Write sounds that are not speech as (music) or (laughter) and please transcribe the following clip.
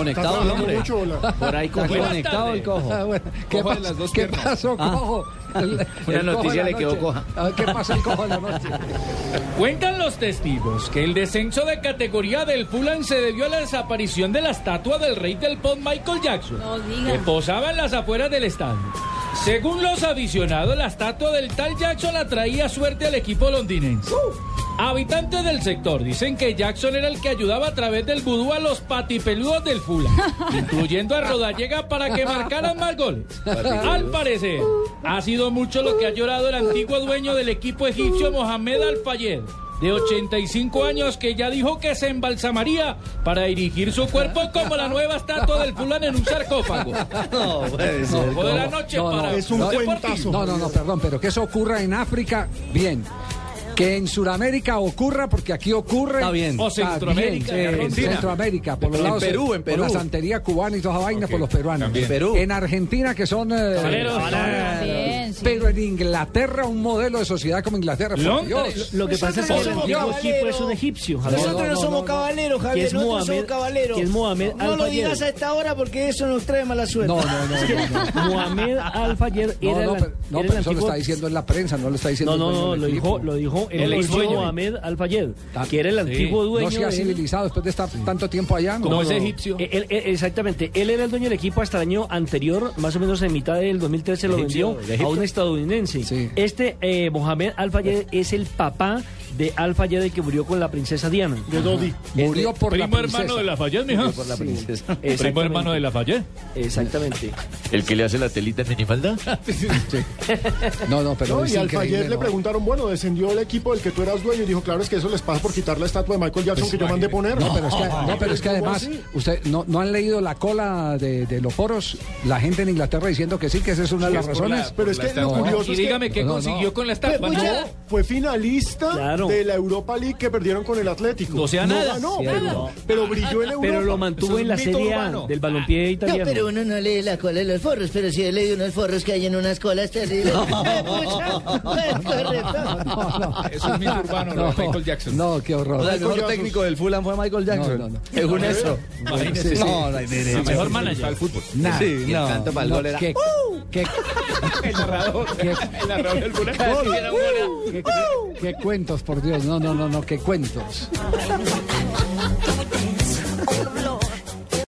conectado el hombre. mucho. Por ahí cogió. conectado el cojo. Ah, bueno, ¿Qué, Cojo las dos ¿qué pasó, Ah. cojo? El- Una el cojo noticia le quedó coja. ¿Qué pasa el cojo de la noche? Cuentan los testigos que el descenso de categoría del Fulham se debió a la desaparición de la estatua del rey del pop Michael Jackson, No diga. que posaba en las afueras del estadio. Según los aficionados, la estatua del tal Jackson atraía suerte al equipo londinense. Habitantes del sector dicen que Jackson era el que ayudaba a través del vudú a los patipeludos del Fulham, (laughs) incluyendo a Rodallega para que marcaran más goles. Al parecer, ha sido mucho lo que ha llorado el antiguo dueño del equipo egipcio Mohamed Al-Fayed, de 85 años, que ya dijo que se embalsamaría para dirigir su cuerpo como la nueva estatua del Fulham en un sarcófago. (laughs) No, puede ser. Ojo de la noche No, no, para es un cuentazo. No, no, no, perdón, pero que eso ocurra en África, bien. Que en Sudamérica ocurra, porque aquí ocurre. Está bien. O Centroamérica, bien, en en Argentina. Centroamérica, por los En lados. Perú, en Perú. Por la santería cubana y toda esa vaina, por los peruanos. También. Perú. En Argentina, que son. eh. Bien, sí. Pero en Inglaterra, un modelo de sociedad como Inglaterra, por. Dios. Lo que pasa es que el antiguo equipo es un egipcio. Nosotros no, somos caballeros, Javier. es Nosotros Mohamed- somos caballeros. que es Mohamed No lo digas a esta hora porque eso nos trae mala suerte. No, no, no, no, no. (laughs) Mohamed Al-Fayed No, era no, el, pero, no, era pero el eso lo antiguo... está diciendo en la prensa, no lo está diciendo No, el no, dueño no, del lo equipo. dijo, lo dijo el, El dueño. Mohamed Al-Fayed, Ah, que era el antiguo dueño. No se ha civilizado después de estar tanto tiempo allá. ¿no? Como es egipcio. Él- él- exactamente, él era el dueño del equipo hasta el año anterior, más o menos en mitad del 2013 lo vendió a un estadounidense. Este eh, Mohamed Al-Fayed es el papá de Al-Fayed el que murió con la princesa Diana. De Dodi. Murió por la Primo princesa. hermano de Lafayette, mija. Por la princesa. Primo hermano de Lafayette. Exactamente. ¿El que le hace la telita en minifalda? (laughs) No, no, pero No, es y al Fayed le preguntaron, bueno, descendió el equipo del que tú eras dueño y dijo, claro, es que eso les pasa por quitar la estatua de Michael Jackson que yo mandé poner. No, pero es que, no, pero es que ¿Cómo además, usted no, no han leído la cola de, de los foros, la gente en Inglaterra diciendo que sí, que esa es una de las razones. Pero es que lo curioso Y es que dígame qué consiguió con la estatua. fue finalista Claro. De la Europa League que perdieron con el Atlético. O sea, no nada. ganó, Sí, pero, no. pero brilló en Europa. Pero lo mantuvo Eso es en la Serie A urbano. del balompié No, italiano. pero uno no lee la cola de los forros, pero sí he leído unos forros que hay en unas colas terribles. ¡Eh! Es. Eso es mito urbano, de Michael Jackson. No, qué horror. O sea, el mejor técnico del Fulham fue Michael Jackson. No, no, no. Según eso. Imagínese. No, no hay derecho. El mejor manager del fútbol. Nada. Sí, canto para el No, gol era... ¿Qué? (laughs) El narrador. ¿Qué? El narrador del ¿Qué, ¿Qué, cuentos, por Dios? No, no, no, no, qué cuentos.